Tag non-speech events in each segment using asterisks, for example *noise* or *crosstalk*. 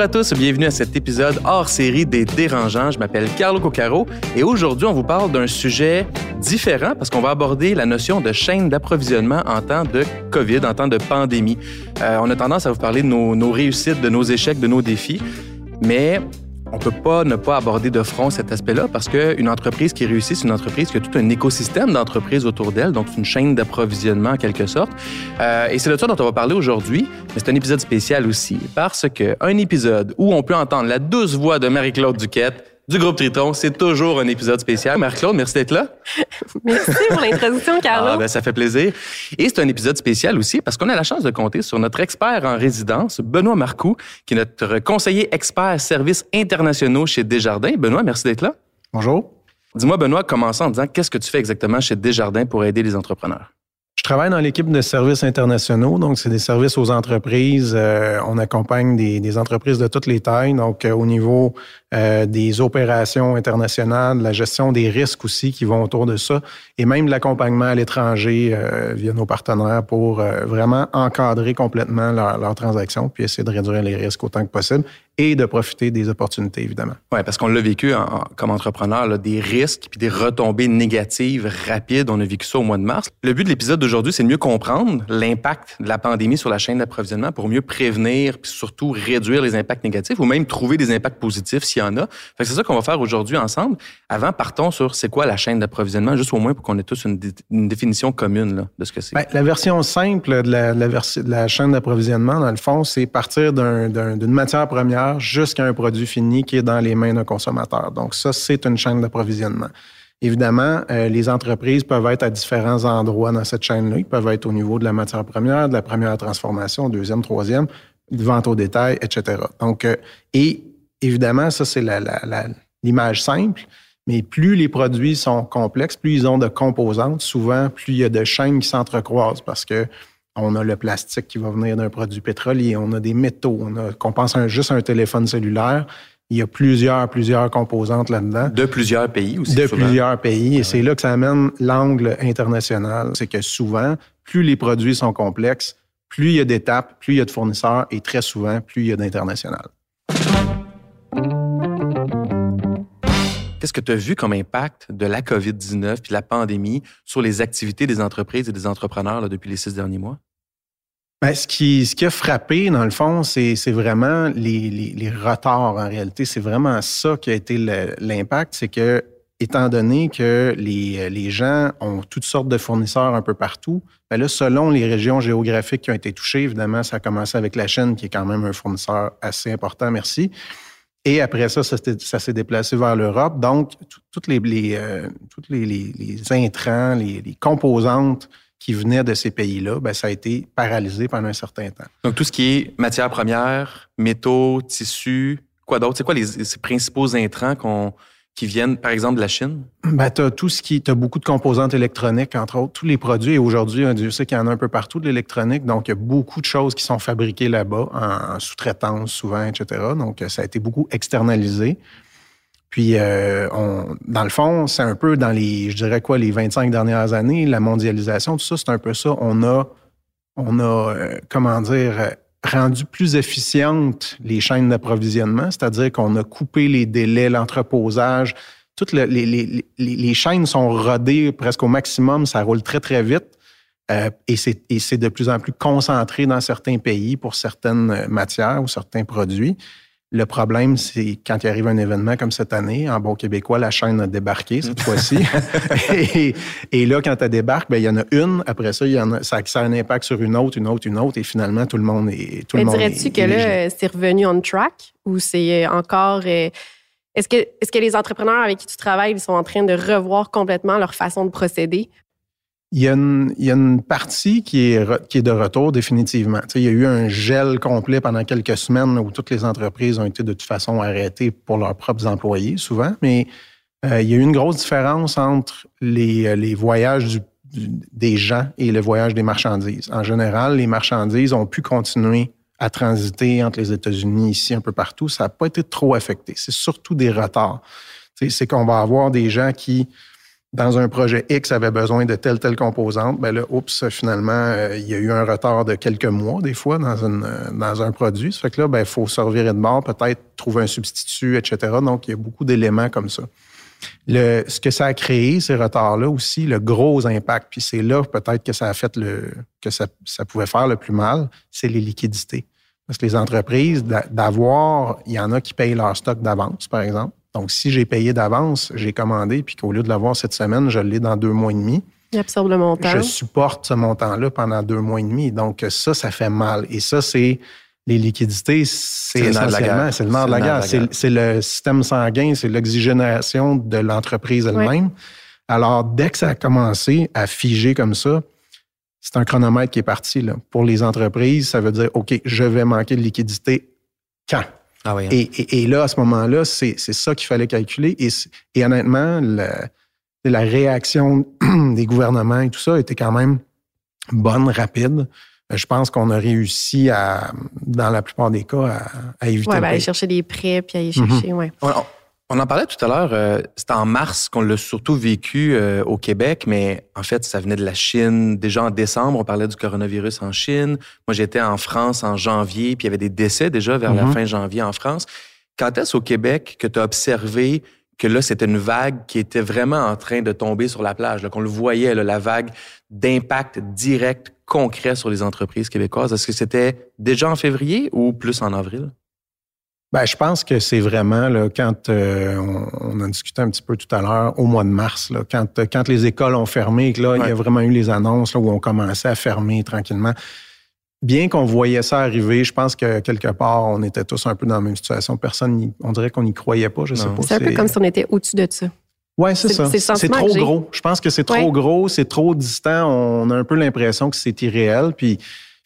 Bonjour à tous, bienvenue à cet épisode hors série des Dérangeants. Je m'appelle Carlo Coccaro et aujourd'hui, on vous parle d'un sujet différent parce qu'on va aborder la notion de chaîne d'approvisionnement en temps de COVID, en temps de pandémie. Euh, on a tendance à vous parler de nos, nos réussites, de nos échecs, de nos défis, mais on peut pas ne pas aborder de front cet aspect-là parce qu'une entreprise qui réussit, c'est une entreprise qui a tout un écosystème d'entreprises autour d'elle, donc une chaîne d'approvisionnement en quelque sorte. Euh, et c'est de ça dont on va parler aujourd'hui, mais c'est un épisode spécial aussi parce que un épisode où on peut entendre la douce voix de Marie-Claude Duquette du groupe Triton. C'est toujours un épisode spécial. Marc-Claude, merci d'être là. *laughs* merci pour l'introduction, Carlo. Ah, ben, ça fait plaisir. Et c'est un épisode spécial aussi parce qu'on a la chance de compter sur notre expert en résidence, Benoît Marcoux, qui est notre conseiller expert services internationaux chez Desjardins. Benoît, merci d'être là. Bonjour. Dis-moi, Benoît, commençons en disant qu'est-ce que tu fais exactement chez Desjardins pour aider les entrepreneurs? Je travaille dans l'équipe de services internationaux, donc c'est des services aux entreprises. Euh, on accompagne des, entreprises de toutes les tailles, donc euh, au niveau euh, des opérations internationales, la gestion des risques aussi qui vont autour de ça, et même l'accompagnement à l'étranger euh, via nos partenaires pour vraiment encadrer complètement leurs leur transactions, puis essayer de réduire les risques autant que possible et de profiter des opportunités, évidemment. Oui, parce qu'on l'a vécu en, en, comme entrepreneur, là, des risques puis des retombées négatives rapides. On a vécu ça au mois de mars. Le but de l'épisode d'aujourd'hui, c'est de mieux comprendre l'impact de la pandémie sur la chaîne d'approvisionnement pour mieux prévenir puis surtout réduire les impacts négatifs ou même trouver des impacts positifs s'il y en a. Fait c'est ça qu'on va faire aujourd'hui ensemble. Avant, partons sur c'est quoi la chaîne d'approvisionnement, juste au moins pour qu'on ait tous une, une définition commune là, de ce que c'est. Bien, la version simple de la, la, versi de la chaîne d'approvisionnement, dans le fond, c'est partir d'une un, matière première jusqu'à un produit fini qui est dans les mains d'un consommateur. Donc ça, c'est une chaîne d'approvisionnement. Évidemment, euh, les entreprises peuvent être à différents endroits dans cette chaîne-là. Ils peuvent être au niveau de la matière première, de la première transformation, deuxième, troisième, vente au détail, etc. Donc, euh, et évidemment, ça, c'est l'image simple. Mais plus les produits sont complexes, plus ils ont de composantes, souvent, plus il y a de chaînes qui s'entrecroisent parce que on a le plastique qui va venir d'un produit pétrolier, on a des métaux, on a, qu'on pense à un, juste à un téléphone cellulaire. Il y a plusieurs, plusieurs composantes là-dedans. De plusieurs pays aussi. De souvent. plusieurs pays. Et c'est là que ça amène l'angle international. C'est que souvent, plus les produits sont complexes, plus il y a d'étapes, plus il y a de fournisseurs et très souvent, plus il y a d'international. Qu'est-ce que tu as vu comme impact de la COVID-19 puis de la pandémie sur les activités des entreprises et des entrepreneurs là, depuis les six derniers mois? Bien, ce, qui, ce qui a frappé, dans le fond, c'est vraiment les, retards en réalité. C'est vraiment ça qui a été l'impact. C'est que, étant donné que les, les, gens ont toutes sortes de fournisseurs un peu partout, bien là, selon les régions géographiques qui ont été touchées, évidemment, ça a commencé avec la Chine, qui est quand même un fournisseur assez important, merci. Et après ça, ça, s'est déplacé vers l'Europe. Donc, toutes les, euh, toutes les, les, les intrants, les, composantes qui venaient de ces pays-là, ben, ça a été paralysé pendant un certain temps. Donc, tout ce qui est matières premières, métaux, tissus, quoi d'autre? C'est quoi les, principaux intrants qu'on qui viennent, par exemple, de la Chine? Ben, tu as tout ce qui. Tu as beaucoup de composantes électroniques, entre autres, tous les produits. Et aujourd'hui, Dieu sait qu'il y en a un peu partout de l'électronique. Donc, il y a beaucoup de choses qui sont fabriquées là-bas, en, sous-traitance souvent, etc. Donc, ça a été beaucoup externalisé. Puis, euh, on, dans le fond, c'est un peu dans les, je dirais quoi, les 25 dernières années, la mondialisation, tout ça, c'est un peu ça. On a, on a, euh, comment dire, rendu plus efficientes les chaînes d'approvisionnement, c'est-à-dire qu'on a coupé les délais, l'entreposage. Toutes le, les, les, les, chaînes sont rodées presque au maximum, ça roule très, très vite. Euh, et c'est de plus en plus concentré dans certains pays pour certaines matières ou certains produits. Le problème, c'est quand il arrive un événement comme cette année, en bon québécois, la chaîne a débarqué cette fois-ci. *laughs* et, et, là, quand elle débarque, ben, il y en a une. Après ça, il y en a, ça, ça a un impact sur une autre, une autre, une autre. Et finalement, tout le monde est. Tout Mais dirais-tu que là, c'est revenu on track ou c'est encore. Euh, est-ce que, est que les entrepreneurs avec qui tu travailles ils sont en train de revoir complètement leur façon de procéder? Il y, a une, partie qui est, de retour définitivement. Il y a eu un gel complet pendant quelques semaines où toutes les entreprises ont été de toute façon arrêtées pour leurs propres employés, souvent. Mais euh, il y a eu une grosse différence entre les, les voyages des gens et le voyage des marchandises. En général, les marchandises ont pu continuer à transiter entre les États-Unis, ici, un peu partout. Ça n'a pas été trop affecté. C'est surtout des retards. C'est qu'on va avoir des gens qui dans un projet X avait besoin de telle, telle composante, ben là, oups, finalement, euh, il y a eu un retard de quelques mois, des fois, dans, une, euh, dans un produit. Ça fait que là, ben, il faut se revirer de bord, peut-être trouver un substitut, etc. Donc, il y a beaucoup d'éléments comme ça. Le, ce que ça a créé, ces retards-là aussi, le gros impact, puis c'est là peut-être que ça a fait le, que ça, ça pouvait faire le plus mal, c'est les liquidités. Parce que les entreprises, d'avoir, il y en a qui payent leur stock d'avance, par exemple. Donc, si j'ai payé d'avance, j'ai commandé, puis qu'au lieu de l'avoir cette semaine, je l'ai dans deux mois et demi. Il absorbe le montant. Je supporte ce montant-là pendant deux mois et demi. Donc, ça, ça fait mal. Et ça, c'est les liquidités, c'est essentiellement, c'est le nerf de la guerre. C'est le système sanguin, c'est l'oxygénation de l'entreprise elle-même. Alors, dès que ça a commencé à figer comme ça, c'est un chronomètre qui est parti. Là. Pour les entreprises, ça veut dire, OK, je vais manquer de liquidité quand? Ah hein. et, là, à ce moment-là, c'est ça qu'il fallait calculer. Et, honnêtement, la, réaction *clears throat* des gouvernements et tout ça était quand même bonne, rapide. Je pense qu'on a réussi à, dans la plupart des cas, à, éviter. Oui, ben, aller chercher des prêts puis aller chercher, mm on en parlait tout à l'heure. Euh, c'était en mars qu'on l'a surtout vécu euh, au Québec, mais en fait, ça venait de la Chine. Déjà en décembre, on parlait du coronavirus en Chine. Moi, j'étais en France en janvier, puis il y avait des décès déjà vers la mm-hmm. fin janvier en France. Quand est-ce au Québec que tu as observé que là, c'était une vague qui était vraiment en train de tomber sur la plage, qu'on le voyait, la vague d'impact direct, concret sur les entreprises québécoises? Est-ce que c'était déjà en février ou plus en avril? Ben, je pense que c'est vraiment là, quand euh, on, a discuté un petit peu tout à l'heure, au mois de mars, là, quand, euh, quand les écoles ont fermé, que là, il y a vraiment eu les annonces là, où on commençait à fermer tranquillement. Bien qu'on voyait ça arriver, je pense que quelque part, on était tous un peu dans la même situation. Personne, on dirait qu'on n'y croyait pas, je sais pas. C'est un peu comme si on était au-dessus de ça. Oui, c'est ça. C'est trop gros. Je pense que c'est trop gros, c'est trop distant. On a un peu l'impression que c'est irréel. Puis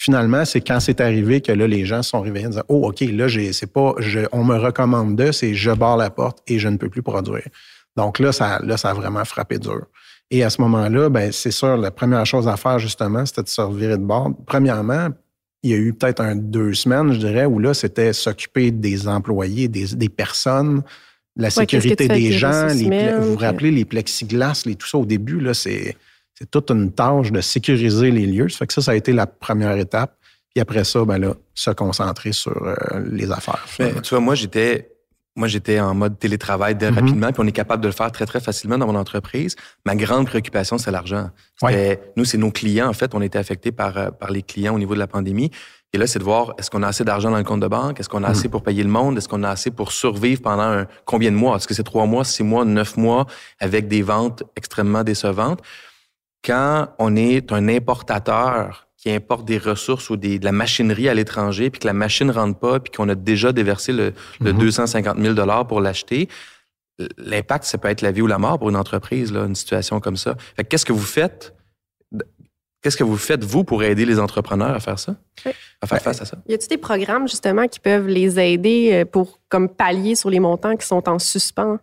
finalement, c'est quand c'est arrivé que là, les gens sont réveillés en disant Oh, OK, là, c'est pas on me recommande de, c'est je barre la porte et je ne peux plus produire. Donc là, ça, là, ça a vraiment frappé dur. Et à ce moment-là, ben, c'est sûr, la première chose à faire, justement, c'était de se revirer de bord. Premièrement, il y a eu peut-être un, deux semaines, je dirais, où là, c'était s'occuper des employés, des, personnes, la sécurité des gens. vous vous rappelez les plexiglas, les, tout ça au début, là, c'est c'est toute une tâche de sécuriser les lieux. Ça fait que ça, ça a été la première étape. Puis après ça, ben là, se concentrer sur euh, les affaires. tu vois, moi, j'étais moi, j'étais en mode télétravail mm-hmm. rapidement, puis on est capable de le faire très, très facilement dans mon entreprise. Ma grande préoccupation, c'est l'argent. Nous, c'est nos clients. En fait, on était affectés par, euh, par les clients au niveau de la pandémie. Et là, c'est de voir, est-ce qu'on a assez d'argent dans le compte de banque? Est-ce qu'on a mm. assez pour payer le monde? Est-ce qu'on a assez pour survivre pendant un, combien de mois? Est-ce que c'est trois mois, six mois, neuf mois avec des ventes extrêmement décevantes? Quand on est un importateur qui importe des ressources ou des, de la machinerie à l'étranger, puis que la machine ne rentre pas, puis qu'on a déjà déversé le, 250 000 mhm. pour l'acheter, l'impact, ça peut être la vie ou la mort pour une entreprise, là, une situation comme ça. Qu'est-ce que vous faites? Qu'est-ce que vous faites, vous, pour aider les entrepreneurs à faire ça? À faire face à ça? Y a-t-il des programmes, justement, qui peuvent les aider euh, pour comme pallier sur les montants qui sont en suspens?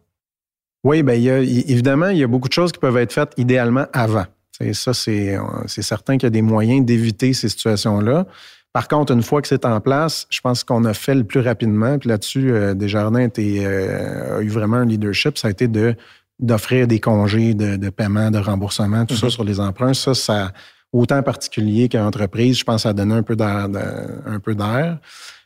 Oui, bien, évidemment, il y a beaucoup de choses qui peuvent être faites idéalement avant. Et ça, c'est certain qu'il y a des moyens d'éviter ces situations-là. Par contre, une fois que c'est en place, je pense qu'on a fait le plus rapidement. Puis là-dessus, euh, Desjardins euh, a eu vraiment un leadership. Ça a été de d'offrir des congés de, paiement, de remboursement, tout ça mm-hmm. sur les emprunts. Ça, ça autant particulier qu'entreprise, je pense que ça a donné un peu d'air.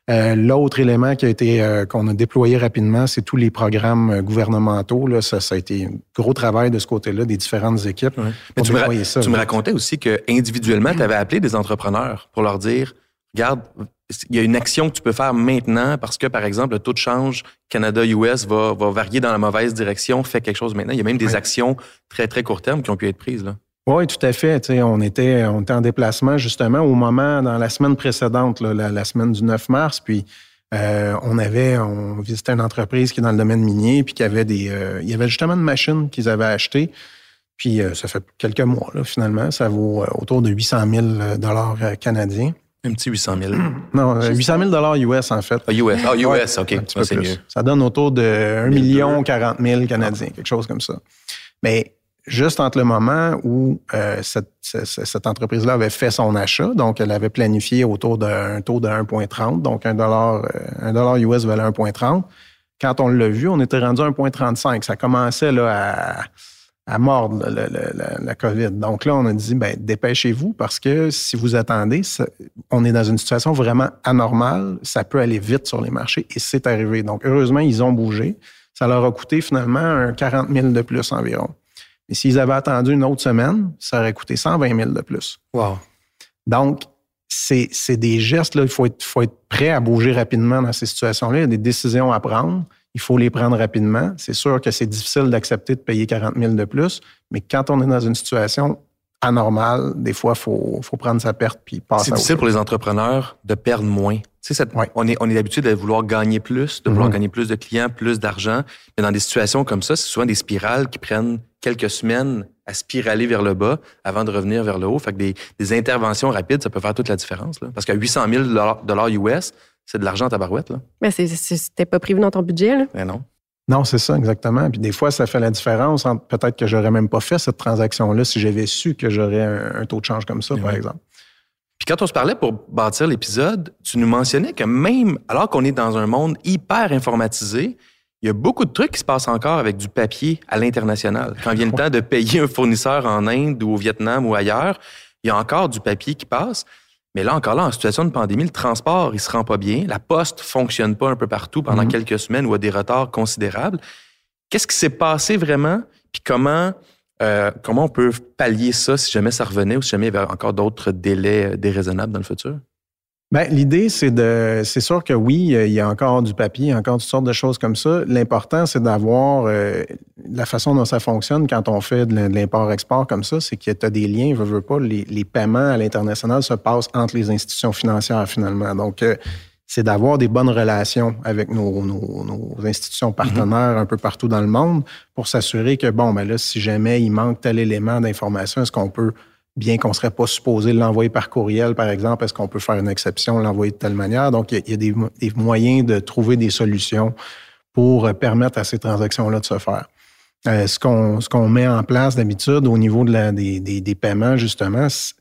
Euh, l'autre élément qui a été euh, qu'on a déployé rapidement, c'est tous les programmes euh, gouvernementaux. Là, ça, ça a été un gros travail de ce côté-là des différentes équipes. tu, me, ça, tu me, racontais aussi que individuellement, tu avais appelé des entrepreneurs pour leur dire regarde, il y a une action que tu peux faire maintenant parce que, par exemple, le taux de change Canada-US va, va varier dans la mauvaise direction, fais quelque chose maintenant. Il y a même des actions très, très court terme qui ont pu être prises. Là. Oui, tout à fait. on était, on était en déplacement justement au moment, dans la semaine précédente, la, semaine du 9 mars, puis euh, on avait, on visitait une entreprise qui est dans le domaine minier, puis qui avait des, euh, il y avait justement une machine qu'ils avaient achetée. Puis euh, ça fait quelques mois, là, finalement. Ça vaut autour de 800 000 dollars canadiens. Un petit 800 000. *clears throat* Non, 800 000 US, en fait. Ah, US. Ah, US, OK. c'est mieux. Ça donne autour de 1 million 40 000 canadiens, quelque chose comme ça. Mais juste entre le moment où euh, cette, entreprise-là avait fait son achat, donc elle avait planifié autour d'un taux de 1,30, donc un dollar, euh, un dollar US valait 1,30. Quand on l'a vu, on était rendu à 1,35. Ça commençait là, à mordre la, COVID. Donc là, on a dit, ben, dépêchez-vous parce que si vous attendez, on est dans une situation vraiment anormale. Ça peut aller vite sur les marchés et c'est arrivé. Donc, heureusement, ils ont bougé. Ça leur a coûté finalement un 40 000 de plus environ. Et s'ils avaient attendu une autre semaine, ça aurait coûté 120 000 de plus. Wow. Donc, c'est des gestes, là, il faut être, faut être prêt à bouger rapidement dans ces situations-là. Il y a des décisions à prendre il faut les prendre rapidement. C'est sûr que c'est difficile d'accepter de payer 40 000 de plus, mais quand on est dans une situation anormale, des fois, il faut, prendre sa perte puis passer C'est difficile pour les entrepreneurs de perdre moins. Cette, On est, on est habitué de vouloir gagner plus, de vouloir mm-hmm. gagner plus de clients, plus d'argent. Mais dans des situations comme ça, c'est souvent des spirales qui prennent quelques semaines à spiraler vers le bas avant de revenir vers le haut. Fait que des, interventions rapides, ça peut faire toute la différence. Parce qu'à 800 000 US, c'est de l'argent à ta barouette. Là. Mais c'était pas prévu dans ton budget. Là? Mais non. Non, c'est ça, exactement. Puis des fois, ça fait la différence entre peut-être que j'aurais même pas fait cette transaction-là si j'avais su que j'aurais un, taux de change comme ça, par exemple. Puis quand on se parlait pour bâtir l'épisode, tu nous mentionnais que même alors qu'on est dans un monde hyper informatisé, il y a beaucoup de trucs qui se passent encore avec du papier à l'international. Quand vient le temps de payer un fournisseur en Inde ou au Vietnam ou ailleurs, il y a encore du papier qui passe. Mais là, encore là, en situation de pandémie, le transport, il se rend pas bien. La poste fonctionne pas un peu partout pendant mhm. quelques semaines ou a des retards considérables. Qu'est-ce qui s'est passé vraiment? Puis comment, euh, comment on peut pallier ça si jamais ça revenait ou si jamais il y avait encore d'autres délais euh, déraisonnables dans le futur? Bien, l'idée, c'est de. C'est sûr que oui, il y a encore du papier, encore toutes sortes de choses comme ça. L'important, c'est d'avoir euh, la façon dont ça fonctionne quand on fait de l'import-export comme ça, c'est que tu as des liens, veux, veux pas, les, les paiements à l'international se passent entre les institutions financières finalement. Donc, euh, c'est d'avoir des bonnes relations avec nos, nos, nos institutions partenaires un peu partout dans le monde pour s'assurer que, bon, ben là, si jamais il manque tel élément d'information, est-ce qu'on peut bien qu'on ne serait pas supposé l'envoyer par courriel, par exemple, est-ce qu'on peut faire une exception, l'envoyer de telle manière? Donc, il y a, des, moyens de trouver des solutions pour permettre à ces transactions-là de se faire. Euh, ce qu'on ce qu'on met en place d'habitude au niveau de la, des, des, paiements, justement, c'est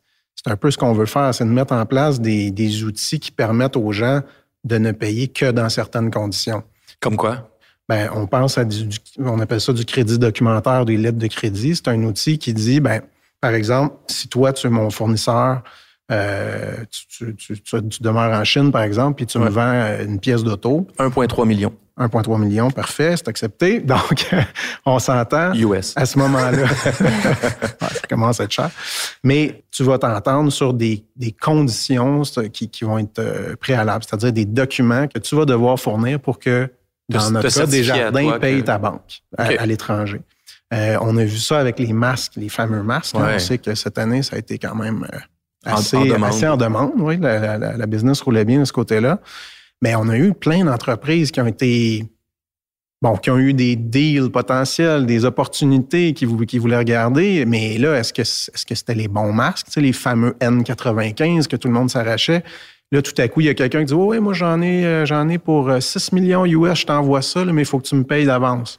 un peu ce qu'on veut faire, c'est de mettre en place des, des outils qui permettent aux gens de ne payer que dans certaines conditions. Comme quoi? Ben, on pense à du, on appelle ça du crédit documentaire, des lettres de crédit. C'est un outil qui dit, ben, par exemple, si toi, tu es mon fournisseur, euh, tu, demeures en Chine, par exemple, puis tu me vends euh, une pièce d'auto. 1,3 million. 1,3 million, parfait, c'est accepté. *laughs* Donc, on s'entend. US. À ce moment-là, *laughs* ça commence à être cher. Mais tu vas t'entendre sur des, conditions qui, vont être euh, préalables, c'est-à-dire des documents que tu vas devoir fournir pour que, dans notre cas, Desjardins paye ta banque à l'étranger. Euh, on a vu ça avec les masques, les fameux masques. On sait que cette année, ça a été quand même euh, assez en, demande. Oui, la, business roulait bien de ce côté-là. Mais on a eu plein d'entreprises qui ont été bon, qui ont eu des deals potentiels, des opportunités qui, qui voulaient regarder. Mais là, est-ce que est-ce que c'était les bons masques, les fameux N95 que tout le monde s'arrachait? Là, tout à coup, il y a quelqu'un qui dit Oui, moi, j'en ai, euh, j'en ai pour 6 millions US, je t'envoie ça, mais il faut que tu me payes d'avance.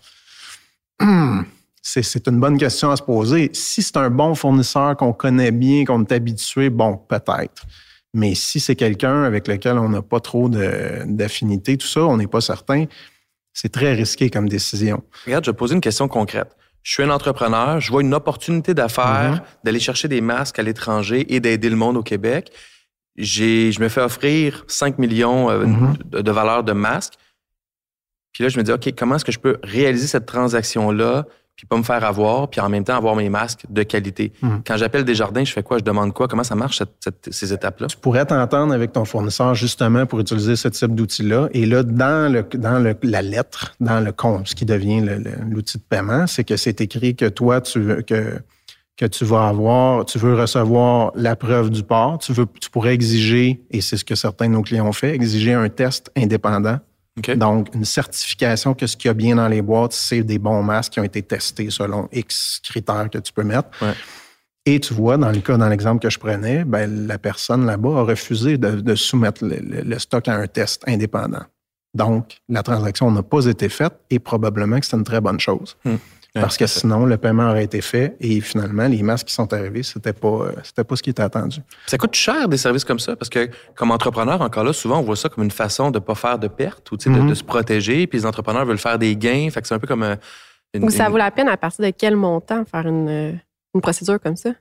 *clears throat* C'est une bonne question à se poser. Si c'est un bon fournisseur qu'on connaît bien, qu'on est habitué, bon, peut-être. Mais si c'est quelqu'un avec lequel on n'a pas trop d'affinité, tout ça, on n'est pas certain, c'est très risqué comme décision. Regarde, je vais poser une question concrète. Je suis un entrepreneur, je vois une opportunité d'affaires mm-hmm. d'aller chercher des masques à l'étranger et d'aider le monde au Québec. Je me fais offrir 5 millions euh, mm-hmm. de, de valeur de masques. Puis là, je me dis, OK, comment est-ce que je peux réaliser cette transaction-là? Puis pas me faire avoir, puis en même temps avoir mes masques de qualité. Hmm. Quand j'appelle des jardins, je fais quoi? Je demande quoi? Comment ça marche, ces étapes-là? Tu pourrais t'entendre avec ton fournisseur justement pour utiliser ce type d'outil-là. Et là, dans, le, dans le, la lettre, dans le compte, ce qui devient l'outil de paiement, c'est que c'est écrit que toi, tu veux que que tu vas avoir, tu veux recevoir la preuve du port, tu veux, tu pourrais exiger, et c'est ce que certains de nos clients ont fait, exiger un test indépendant donc, une certification que ce qu'il y a bien dans les boîtes, c'est des bons masques qui ont été testés selon X critères que tu peux mettre. Et tu vois, dans le cas, dans l'exemple que je prenais, ben, la personne là-bas a refusé de, soumettre le, stock à un test indépendant. Donc, la transaction n'a pas été faite et probablement que c'est une très bonne chose. Hmm. Parce que sinon, le paiement aurait été fait et finalement, les masques qui sont arrivés, c'était pas, euh, c'était pas ce qui était attendu. Ça coûte cher des services comme ça parce que, comme entrepreneur, encore là, souvent, on voit ça comme une façon de pas faire de pertes ou de, mm-hmm. se protéger. Puis les entrepreneurs veulent faire des gains. Fait que c'est un peu comme. Euh, Ou ça vaut la peine à partir de quel montant faire une, une procédure comme ça?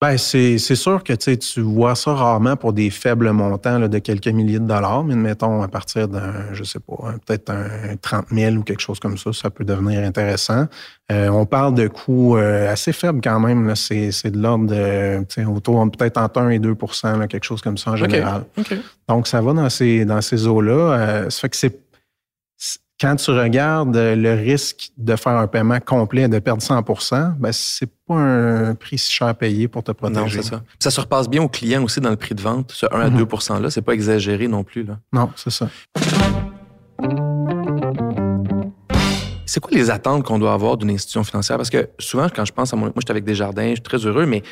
Ben, c'est sûr que tu vois ça rarement pour des faibles montants de quelques milliers de dollars, mais mettons à partir d'un, je sais pas, peut-être un 30 000 ou quelque chose comme ça, ça peut devenir intéressant. Euh, on parle de coûts euh, assez faibles quand même. C'est de l'ordre de autour peut-être entre 1 et 2% quelque chose comme ça en général. Donc, ça va dans ces, dans ces eaux-là. Euh, ça fait que c'est quand tu regardes le risque de faire un paiement complet, de perdre 100% ben c'est pas un prix si cher à payer pour te protéger. Non, c'est ça. Ça se repasse bien au client aussi dans le prix de vente. Ce 1 à 2 mhm. là, c'est pas exagéré non plus. Là. Non, c'est ça. C'est quoi les attentes qu'on doit avoir d'une institution financière? Parce que souvent, quand je pense à mon... Moi, j'étais avec Desjardins, je suis très heureux, mais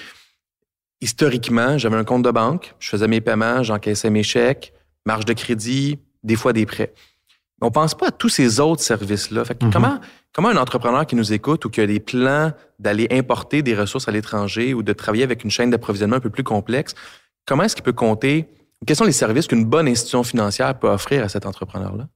historiquement, j'avais un compte de banque, je faisais mes paiements, j'encaissais mes chèques, marge de crédit, des fois des prêts on pense pas à tous ces autres services-là. Mhm. comment, comment un entrepreneur qui nous écoute ou qui a des plans d'aller importer des ressources à l'étranger ou de travailler avec une chaîne d'approvisionnement un peu plus complexe, comment est-ce qu'il peut compter? Quels sont les services qu'une bonne institution financière peut offrir à cet entrepreneur-là?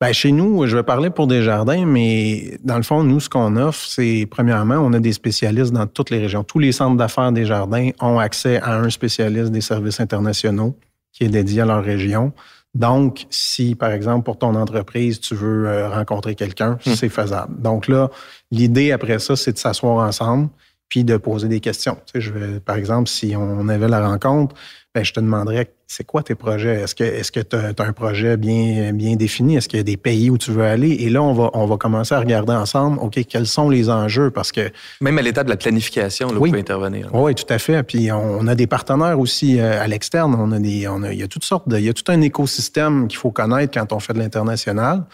Bien, chez nous, je vais parler pour des jardins, mais dans le fond, nous, ce qu'on offre, c'est premièrement, on a des spécialistes dans toutes les régions. Tous les centres d'affaires des jardins ont accès à un spécialiste des services internationaux qui est dédié à leur région. Donc, si, par exemple, pour ton entreprise, tu veux euh, rencontrer quelqu'un, hmm. c'est faisable. Donc là, l'idée après ça, c'est de s'asseoir ensemble puis de poser des questions. Tu sais, je vais, par exemple, si on avait la rencontre, ben, je te demanderais c'est quoi tes projets? Est-ce que est-ce que tu as, un projet bien, bien défini? Est-ce qu'il y a des pays où tu veux aller? Et là, on va, on va commencer à regarder ensemble, OK, quels sont les enjeux? Parce que. Même à l'état de la planification, là, oui. peut intervenir. Oui, tout à fait. Puis on a des partenaires aussi euh, à l'externe. On a des. On a, il y a toutes sortes de. Il y a tout un écosystème qu'il faut connaître quand on fait de l'international.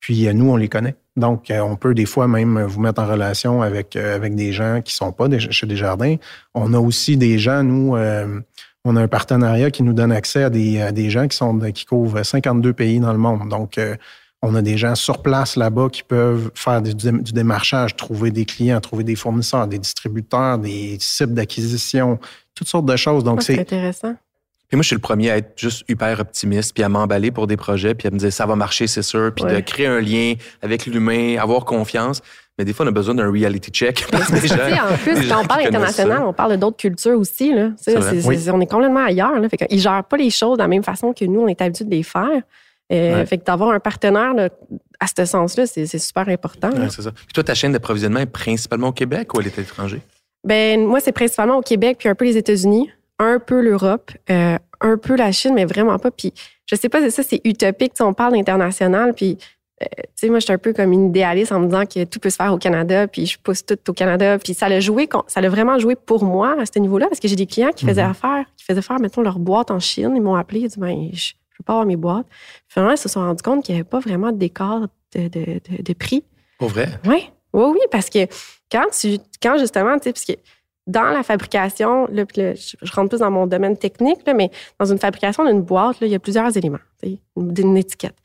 Puis euh, nous, on les connaît. Donc, euh, on peut des fois même vous mettre en relation avec, avec des gens qui sont pas chez Desjardins. On a aussi des gens, nous, on a un partenariat qui nous donne accès à des, gens qui, sont, qui couvrent 52 pays dans le monde. Donc, euh, on a des gens sur place là-bas qui peuvent faire du, démarchage, trouver des clients, trouver des fournisseurs, des distributeurs, des sites d'acquisition, toutes sortes de choses. Donc, c'est intéressant. Puis moi, je suis le premier à être juste hyper optimiste, puis à m'emballer pour des projets, puis à me dire ça va marcher, c'est sûr, puis de créer un lien avec l'humain, avoir confiance. Mais des fois, on a besoin d'un reality check. *laughs* en plus, quand on parle international, on parle d'autres cultures aussi. Là. On est complètement ailleurs. Là. Fait ils ne gèrent pas les choses de la même façon que nous, on est habitué de les faire. Euh, fait que d'avoir un partenaire à ce sens-là, c'est super important. c'est ça. Puis toi, ta chaîne d'approvisionnement est principalement au Québec ou elle est à l'étranger? Ben, moi, c'est principalement au Québec, puis un peu les États-Unis, un peu l'Europe, euh, un peu la Chine, mais vraiment pas. Puis je sais pas, ça, c'est utopique. On parle d'international, puis euh, tu sais, moi, je suis un peu comme une idéaliste en me disant que tout peut se faire au Canada, puis je pousse tout au Canada. Puis ça l'a joué, ça l'a vraiment joué pour moi à ce niveau-là, parce que j'ai des clients qui faisaient mhm. affaire, qui faisaient faire, mettons, leur boîte en Chine. Ils m'ont appelé, ils dit, ben, je ne peux pas avoir mes boîtes. Finalement, ils se sont rendus compte qu'il n'y avait pas vraiment d'écart de, de, de, prix. Pour vrai? Oui, oui, oui, parce que quand tu, quand justement, tu sais, parce que dans la fabrication, là, je rentre plus dans mon domaine technique, mais dans une fabrication d'une boîte, il y a plusieurs éléments, d'une étiquette.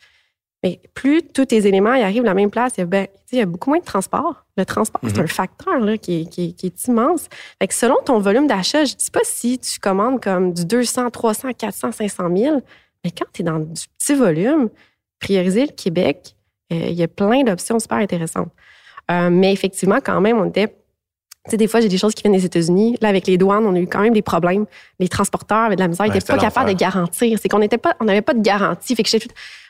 Mais plus tous tes éléments y arrivent à la même place, il y a, ben, il y a beaucoup moins de transport. Le transport, c'est mhm. un facteur là, qui, est, immense. Fait que selon ton volume d'achat, je ne dis pas si tu commandes comme du 200, 300, 400, 500 000, mais quand tu es dans du petit volume, prioriser le Québec, euh, il y a plein d'options super intéressantes. Euh, mais effectivement, quand même, on était tu sais, des fois, j'ai des choses qui viennent des États-Unis. Là, avec les douanes, on a eu quand même des problèmes. Les transporteurs avaient de la misère, ils n'étaient pas capables de garantir. C'est qu'on n'était pas, on n'avait pas de garantie. Fait que fait,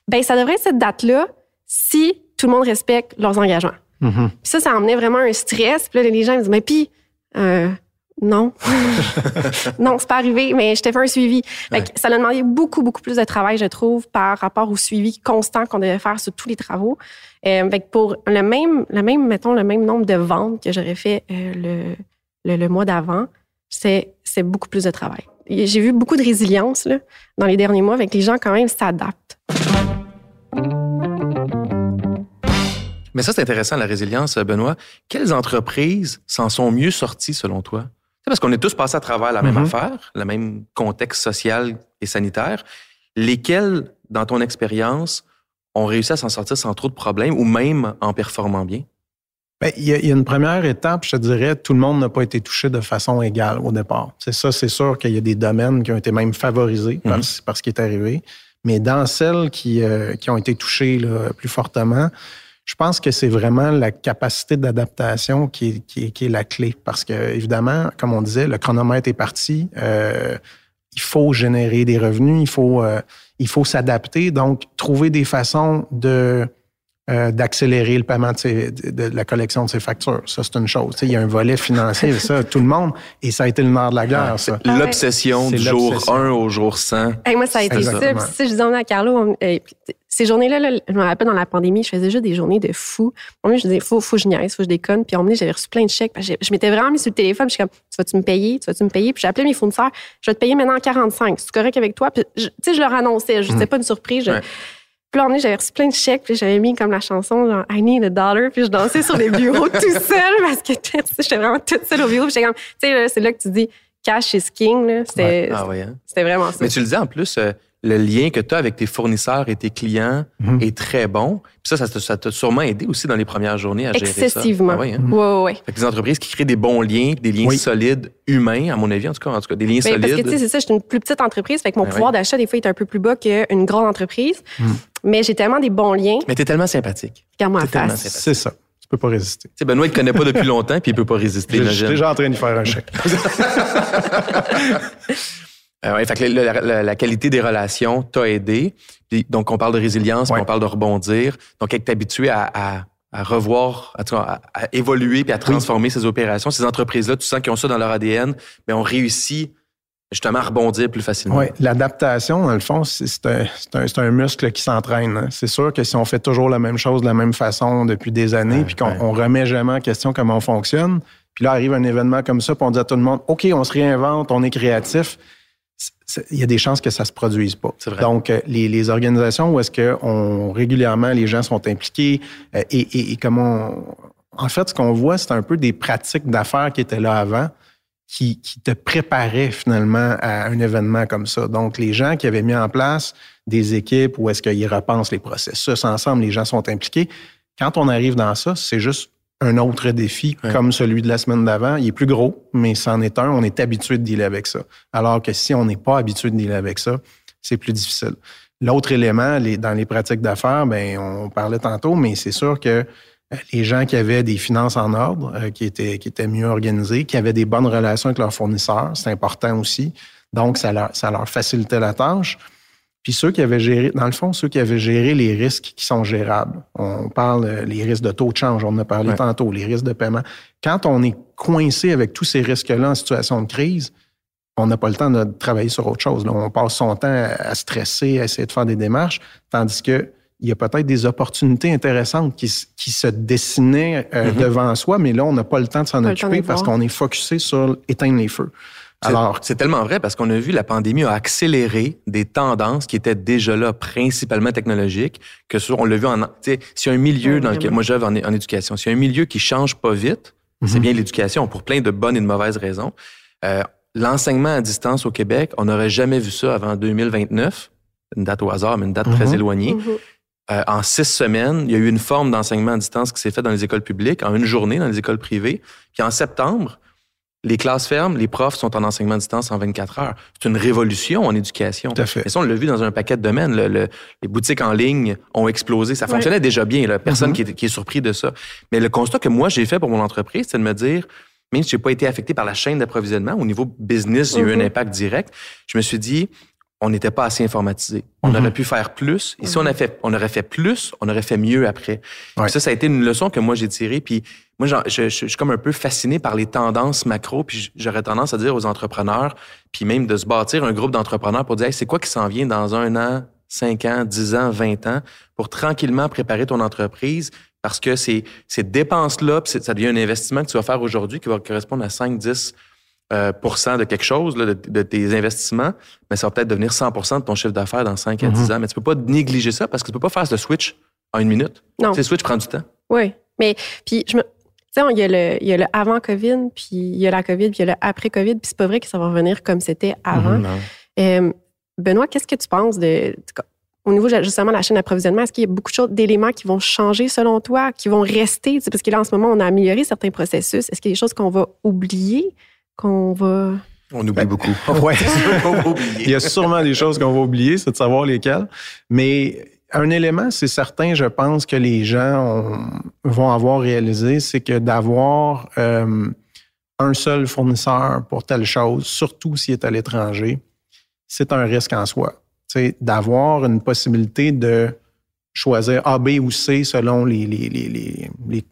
ben, ça devrait être cette date-là si tout le monde respecte leurs engagements. Mm-hmm. Puis ça, ça emmenait vraiment un stress. Puis là, les gens me disent, mais puis, euh, non. *laughs* non, c'est pas arrivé, mais je t'ai fait un suivi. ça a demandé beaucoup, beaucoup plus de travail, je trouve, par rapport au suivi constant qu'on devait faire sur tous les travaux. Euh, pour le même, le même, mettons, le même nombre de ventes que j'aurais fait euh, le, le, mois d'avant, c'est, c'est beaucoup plus de travail. J'ai vu beaucoup de résilience là, dans les derniers mois avec les gens quand même s'adaptent. Mais ça, c'est intéressant, la résilience, Benoît. Quelles entreprises s'en sont mieux sorties selon toi? Parce qu'on est tous passés à travers la même mm-hmm. affaire, le même contexte social et sanitaire. Lesquelles, dans ton expérience, ont réussi à s'en sortir sans trop de problèmes ou même en performant bien? Bien, il, y a, une première étape, je te dirais, tout le monde n'a pas été touché de façon égale au départ. C'est ça, c'est sûr qu'il y a des domaines qui ont été même favorisés par, mm-hmm. ce qui est arrivé. Mais dans celles qui, euh, qui ont été touchées plus fortement, Je pense que c'est vraiment la capacité d'adaptation qui est, qui, est, la clé. Parce que, évidemment, comme on disait, le chronomètre est parti. Euh, il faut générer des revenus, il faut, euh, il faut s'adapter. Donc, trouver des façons de euh, d'accélérer le paiement de, la collection de ses factures. Ça, c'est une chose. il y a un volet financier, ça, tout le monde, et ça a été le nerf de la guerre, ça. Ah l'obsession du jour 1 au jour 100. moi, ça a été ça. je disais à Carlo, euh, ces journées-là, je me rappelle dans la pandémie, je faisais juste des journées de fou. je me disais, faut, faut que je niaise, faut que je déconne. Puis, j'avais reçu plein de chèques. Je, je m'étais vraiment mis sur le téléphone. Je suis comme, tu vas-tu me payer? Tu vas-tu me payer? Puis, j'ai appelé mes fournisseurs. Je vais te payer maintenant 45. C'est correct avec toi? Puis, tu sais, je leur annonçais. Je sais mm. pas une surprise. Puis là, j'avais reçu plein de chèques, puis j'avais mis comme la chanson, genre, I need a dollar, puis je dansais sur les bureaux tout *laughs* seul parce que j'étais vraiment toute seule au bureau. Puis j'étais comme, tu sais, c'est là que tu dis, cash is king, là. C'était ah hein. vraiment ça. Mais tu le dis en plus, euh, le lien que tu as avec tes fournisseurs et tes clients mhm. est très bon. Puis ça, ça t'a sûrement aidé aussi dans les premières journées à gérer ça. Excessivement. Ah oui, hein? ouais, ouais. Fait que des entreprises qui créent des bons liens, des liens solides humains, à mon avis, en tout cas, en tout cas des liens solides. Parce que tu sais, c'est ça, je suis une plus petite entreprise, fait que mon pouvoir d'achat, des fois, est un peu plus bas qu'une grande entreprise. Mhm. Mais j'ai tellement des bons liens. Mais tu es tellement sympathique. C'est ça. Tu peux pas résister. sais, Benoît, il te connaît pas depuis longtemps, puis il peut pas résister. Je suis déjà en train de faire un chèque. *laughs* Euh, fait que la, qualité des relations t'a aidé. donc, on parle de résilience, on parle de rebondir. Donc, être habitué à, revoir, à, évoluer puis à transformer ces opérations. Ces entreprises-là, tu sens qu'ils ont ça dans leur ADN, mais on réussit justement à rebondir plus facilement. Oui, l'adaptation, dans le fond, c'est un, muscle qui s'entraîne. Hein. C'est sûr que si on fait toujours la même chose de la même façon depuis des années, puis qu'on ne remet jamais en question comment on fonctionne, puis là arrive un événement comme ça, puis on dit à tout le monde, OK, on se réinvente, on est créatif il y a des chances que ça se produise pas. Donc, euh, les, organisations où est-ce que on, régulièrement les gens sont impliqués euh, et, et, comment en fait, ce qu'on voit, c'est un peu des pratiques d'affaires qui étaient là avant, qui, qui, te préparaient finalement à un événement comme ça. Donc, les gens qui avaient mis en place des équipes où est-ce qu'ils repensent les processus ensemble, les gens sont impliqués. Quand on arrive dans ça, c'est juste un autre défi comme celui de la semaine d'avant. Il est plus gros, mais c'en est un. On est habitué de dealer avec ça. Alors que si on n'est pas habitué de dealer avec ça, c'est plus difficile. L'autre élément, dans les pratiques d'affaires, ben on parlait tantôt, mais c'est sûr que euh, les gens qui avaient des finances en ordre, euh, qui, étaient, qui étaient mieux organisés, qui avaient des bonnes relations avec leurs fournisseurs, c'est important aussi. Donc, ça leur, ça leur facilitait la tâche. Puis ceux qui avaient géré, dans le fond, ceux qui avaient géré les risques qui sont gérables. On parle euh, les risques de taux de change, on en a parlé tantôt, les risques de paiement. Quand on est coincé avec tous ces risques-là en situation de crise, on n'a pas le temps de travailler sur autre chose. On passe son temps à stresser, à essayer de faire des démarches, tandis que il y a peut-être des opportunités intéressantes qui, se dessinaient euh, mm-hmm. devant soi, mais là, on n'a pas le temps de s'en occuper parce qu'on est focusé sur éteindre les feux. Alors, c'est tellement vrai parce qu'on a vu la pandémie a accéléré des tendances qui étaient déjà là, principalement technologiques, que ce, on l'a vu en, s'il y a un milieu dans lequel, moi j'œuvre en, en, éducation, s'il y a un milieu qui change pas vite, c'est mhm. bien l'éducation pour plein de bonnes et de mauvaises raisons. Euh, l'enseignement à distance au Québec, on n'aurait jamais vu ça avant 2029, une date au hasard, mais une date très mhm. éloignée. Mhm. Euh, en six semaines, il y a eu une forme d'enseignement à distance qui s'est faite dans les écoles publiques, en une journée dans les écoles privées. Puis en septembre, les classes ferment, les profs sont en enseignement à distance en 24 heures. C'est une révolution en éducation. Tout à fait. Et ça, on l'a vu dans un paquet de domaines. les boutiques en ligne ont explosé. Ça fonctionnait déjà bien. Là. Personne mm-hmm. qui, est, surpris de ça. Mais le constat que moi, j'ai fait pour mon entreprise, c'est de me dire, même si je n'ai pas été affecté par la chaîne d'approvisionnement, au niveau business, il y a eu un mm-hmm. impact direct. Je me suis dit, on n'était pas assez informatisé. On mm-hmm. aurait pu faire plus. Et si on, a fait, on aurait fait plus, on aurait fait mieux après. Ça, ça a été une leçon que moi, j'ai tirée. Puis moi, je, suis comme un peu fasciné par les tendances macro. Puis j'aurais tendance à dire aux entrepreneurs, puis même de se bâtir un groupe d'entrepreneurs pour dire, c'est quoi qui s'en vient dans un an, cinq ans, dix ans, vingt ans, pour tranquillement préparer ton entreprise? Parce que ces, ces dépenses-là, ça devient un investissement que tu vas faire aujourd'hui qui va correspondre à 5, 10 euh, de quelque chose, de, tes investissements, mais ça va peut-être devenir 100% de ton chiffre d'affaires dans 5 à 10 mm-hmm. ans. Mais tu peux pas négliger ça parce que tu peux pas faire ce switch en une minute. Non. Ce switch prend du temps. Oui. Mais puis je me. Tu sais, il y, a le, il y a le avant COVID, puis il y a la COVID, puis il y a le après COVID, puis c'est pas vrai que ça va revenir comme c'était avant. Mm-hmm, euh, Benoît, qu'est-ce que tu penses de, au niveau justement de la chaîne d'approvisionnement, est-ce qu'il y a beaucoup d'éléments qui vont changer selon toi, qui vont rester? Parce que là, en ce moment, on a amélioré certains processus. Est-ce qu'il y a des choses qu'on va oublier? Qu'on va. On oublie ben, beaucoup. *laughs* ouais. Il y a sûrement des choses qu'on va oublier, c'est de savoir lesquelles. Mais un élément, c'est certain, je pense que les gens vont avoir réalisé, c'est que d'avoir euh, un seul fournisseur pour telle chose, surtout s'il est à l'étranger, c'est un risque en soi. D'avoir une possibilité de choisir A, B ou C selon les, les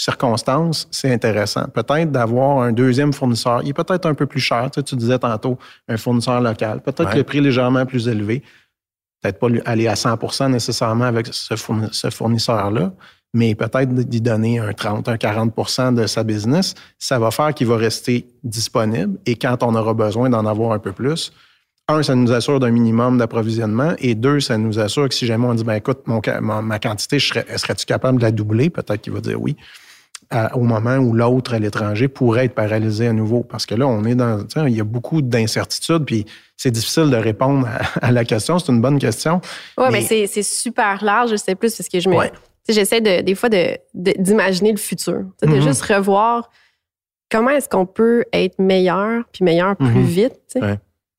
circonstances, c'est intéressant. Peut-être d'avoir un deuxième fournisseur. Il est peut-être un peu plus cher. Tu, disais tantôt un fournisseur local. Peut-être le prix légèrement plus élevé. Peut-être pas aller à 100% nécessairement avec ce fournisseur-là, mais peut-être d'y donner un 30, un 40% de sa business. Ça va faire qu'il va rester disponible et quand on aura besoin d'en avoir un peu plus, un, ça nous assure d'un minimum d'approvisionnement et deux, ça nous assure que si jamais on dit, ben écoute, ma, quantité, serais-tu capable de la doubler? Peut-être qu'il va dire oui au moment où l'autre à l'étranger pourrait être paralysé à nouveau. Parce que là, on est dans. Il y a beaucoup d'incertitudes, puis c'est difficile de répondre à, la question. C'est une bonne question. Oui, mais, c'est super large, je sais plus, parce que je me. J'essaie de, des fois d'imaginer le futur. De mm-hmm. juste revoir comment est-ce qu'on peut être meilleur, puis meilleur plus mm-hmm. vite. Oui,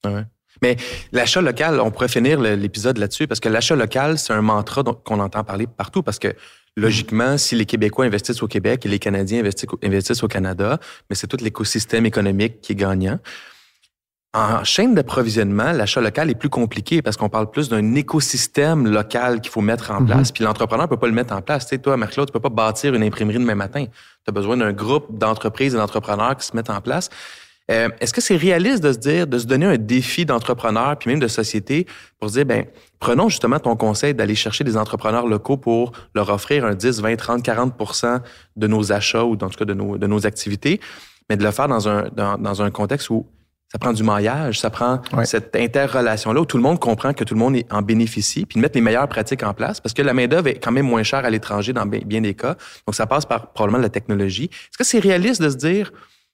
ouais. Mais l'achat local, on pourrait finir l'épisode là-dessus parce que l'achat local, c'est un mantra qu'on entend parler partout parce que Logiquement, si les Québécois investissent au Québec et les Canadiens investissent au Canada, mais c'est tout l'écosystème économique qui est gagnant. En chaîne d'approvisionnement, l'achat local est plus compliqué parce qu'on parle plus d'un écosystème local qu'il faut mettre en mhm. place. Puis l'entrepreneur peut pas le mettre en place. Tu sais, toi, Marc-Claude, tu peux pas bâtir une imprimerie demain matin. Tu as besoin d'un groupe d'entreprises et d'entrepreneurs qui se mettent en place. Euh, est-ce que c'est réaliste de se dire, de se donner un défi d'entrepreneur puis même de société pour se dire, ben prenons justement ton conseil d'aller chercher des entrepreneurs locaux pour leur offrir un 10, 20, 30, 40% de nos achats ou en tout cas de nos, de nos activités, mais de le faire dans un, dans, un contexte où ça prend du maillage, ça prend cette interrelation-là où tout le monde comprend que tout le monde en bénéficie, puis de mettre les meilleures pratiques en place, parce que la main-d'œuvre est quand même moins chère à l'étranger dans bien des cas. Donc, ça passe par probablement la technologie. Est-ce que c'est réaliste de se dire,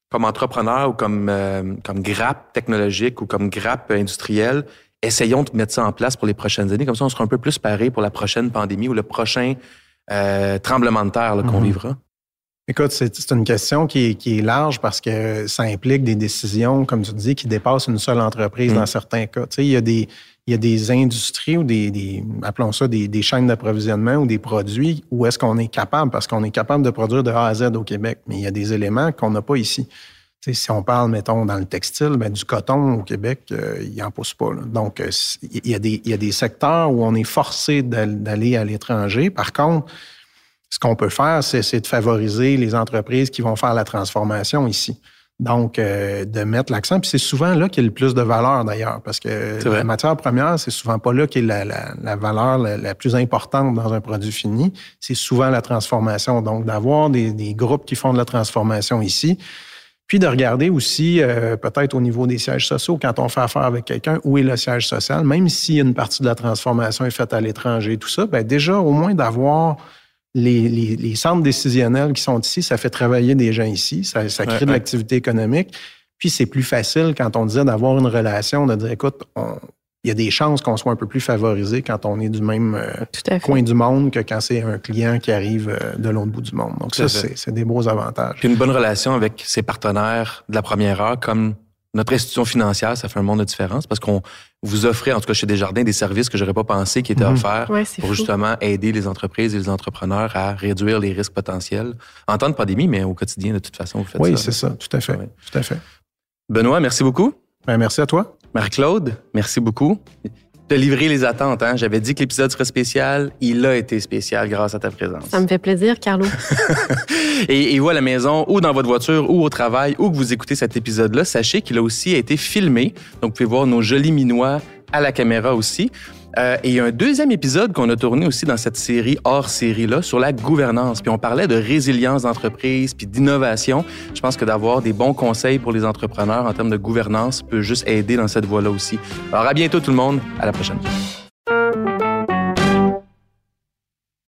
comme entrepreneur ou comme, euh, comme grappe technologique ou comme grappe industrielle, essayons de mettre ça en place pour les prochaines années. Comme ça, on sera un peu plus paré pour la prochaine pandémie ou le prochain euh, tremblement de terre qu'on mhm. vivra. Écoute, c'est une question qui est, qui est, large parce que ça implique des décisions, comme tu dis, qui dépassent une seule entreprise mhm. dans certains cas. Tu sais, il y a des, il y a des industries ou des, appelons ça des chaînes d'approvisionnement ou des produits où est-ce qu'on est capable, parce qu'on est capable de produire de A à Z au Québec, mais il y a des éléments qu'on n'a pas ici. si on parle, mettons, dans le textile, ben, du coton au Québec, euh, il n'en pousse pas. Donc, euh, il y, a des, il y a des secteurs où on est forcé d'aller à l'étranger. Par contre, ce qu'on peut faire, c'est de favoriser les entreprises qui vont faire la transformation ici. Donc, euh, de mettre l'accent. Puis c'est souvent là qu'il y a le plus de valeur, d'ailleurs, parce que la matière première, c'est souvent pas là qu'il y a la, valeur la, plus importante dans un produit fini. C'est souvent la transformation. Donc, d'avoir des, groupes qui font de la transformation ici. Puis de regarder aussi, euh, peut-être au niveau des sièges sociaux, quand on fait affaire avec quelqu'un, où est le siège social, même si une partie de la transformation est faite à l'étranger, tout ça, bien déjà, au moins d'avoir les, centres décisionnels qui sont ici, ça fait travailler des gens ici, ça, crée de l'activité économique. Puis c'est plus facile quand on disait d'avoir une relation, de dire, écoute, il y a des chances qu'on soit un peu plus favorisé quand on est du même euh, coin du monde que quand c'est un client qui arrive euh, de l'autre bout du monde. Donc ça, c'est des beaux avantages. Puis une bonne relation avec ses partenaires de la première heure, comme notre institution financière, ça fait un monde de différence parce qu'on vous offrait, en tout cas chez Desjardins, des services que j'aurais pas pensé qui étaient mhm. offerts pour justement aider les entreprises et les entrepreneurs à réduire les risques potentiels en temps de pandémie, mais au quotidien, de toute façon, vous faites oui, ça. Oui, c'est ça, tout à fait. Tout à fait. Benoît, merci beaucoup. Ben, merci à toi. Marie-Claude, merci beaucoup de livrer les attentes. Hein? J'avais dit que l'épisode serait spécial. Il a été spécial grâce à ta présence. Ça me fait plaisir, Carlo. *laughs* et, et vous, à la maison, ou dans votre voiture, ou au travail, ou que vous écoutez cet épisode-là, sachez qu'il a aussi été filmé. Donc, vous pouvez voir nos jolis minois à la caméra aussi. Euh, et il y a un deuxième épisode qu'on a tourné aussi dans cette série hors série-là sur la gouvernance. Puis on parlait de résilience d'entreprise puis d'innovation. Je pense que d'avoir des bons conseils pour les entrepreneurs en termes de gouvernance peut juste aider dans cette voie-là aussi. Alors à bientôt tout le monde. À la prochaine.